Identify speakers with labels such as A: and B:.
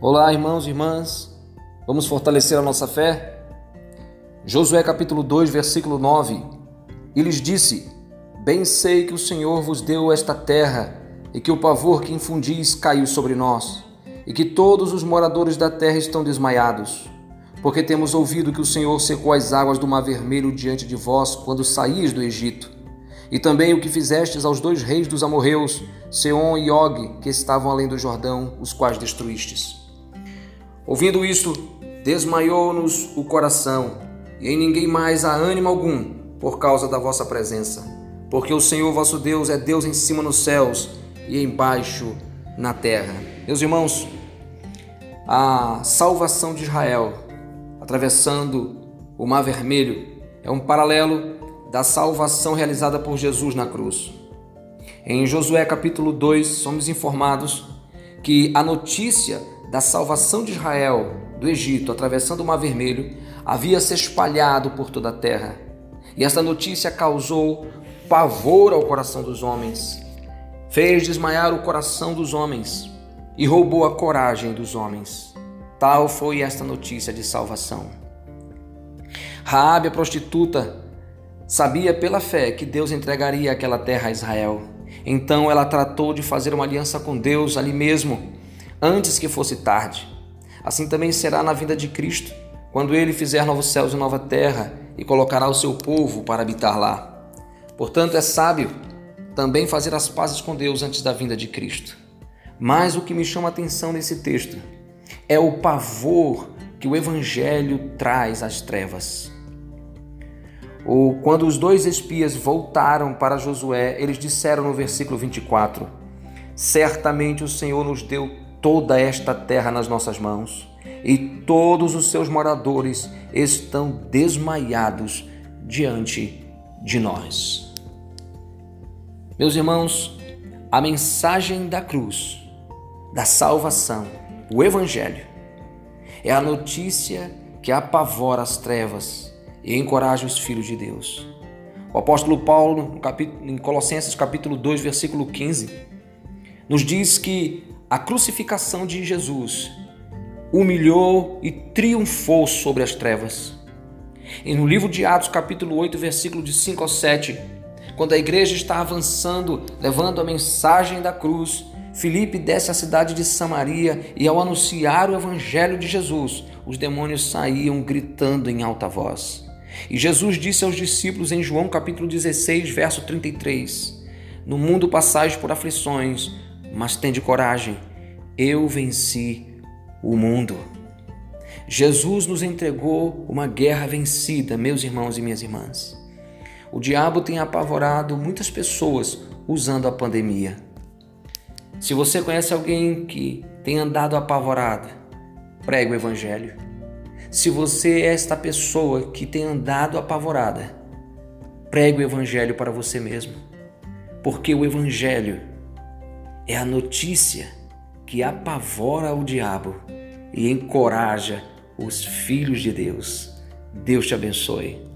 A: Olá, irmãos e irmãs. Vamos fortalecer a nossa fé? Josué capítulo 2, versículo 9. E lhes disse: Bem sei que o Senhor vos deu esta terra, e que o pavor que infundis caiu sobre nós, e que todos os moradores da terra estão desmaiados, porque temos ouvido que o Senhor secou as águas do Mar Vermelho diante de vós quando saíes do Egito e também o que fizestes aos dois reis dos amorreus, Seom e Og, que estavam além do Jordão, os quais destruístes. Ouvindo isto, desmaiou-nos o coração, e em ninguém mais há ânimo algum, por causa da vossa presença. Porque o Senhor vosso Deus é Deus em cima nos céus e embaixo na terra. Meus irmãos, a salvação de Israel, atravessando o Mar Vermelho, é um paralelo da salvação realizada por Jesus na cruz. Em Josué capítulo 2, somos informados que a notícia da salvação de Israel do Egito, atravessando o Mar Vermelho, havia se espalhado por toda a terra. E esta notícia causou pavor ao coração dos homens, fez desmaiar o coração dos homens e roubou a coragem dos homens. Tal foi esta notícia de salvação. Raabe, a prostituta, Sabia pela fé que Deus entregaria aquela terra a Israel. Então ela tratou de fazer uma aliança com Deus ali mesmo, antes que fosse tarde. Assim também será na vinda de Cristo, quando ele fizer novos céus e nova terra e colocará o seu povo para habitar lá. Portanto, é sábio também fazer as pazes com Deus antes da vinda de Cristo. Mas o que me chama a atenção nesse texto é o pavor que o Evangelho traz às trevas. Ou quando os dois espias voltaram para Josué, eles disseram no versículo 24: Certamente o Senhor nos deu toda esta terra nas nossas mãos, e todos os seus moradores estão desmaiados diante de nós. Meus irmãos, a mensagem da cruz, da salvação, o Evangelho, é a notícia que apavora as trevas e encoraje os filhos de Deus. O apóstolo Paulo, em Colossenses capítulo 2, versículo 15, nos diz que a crucificação de Jesus humilhou e triunfou sobre as trevas. E no livro de Atos, capítulo 8, versículo de 5 ao 7, quando a igreja está avançando, levando a mensagem da cruz, Filipe desce à cidade de Samaria e, ao anunciar o evangelho de Jesus, os demônios saíam gritando em alta voz. E Jesus disse aos discípulos em João capítulo 16, verso 33: No mundo passais por aflições, mas tende coragem, eu venci o mundo. Jesus nos entregou uma guerra vencida, meus irmãos e minhas irmãs. O diabo tem apavorado muitas pessoas usando a pandemia. Se você conhece alguém que tem andado apavorado, pregue o evangelho. Se você é esta pessoa que tem andado apavorada, pregue o Evangelho para você mesmo, porque o Evangelho é a notícia que apavora o diabo e encoraja os filhos de Deus. Deus te abençoe.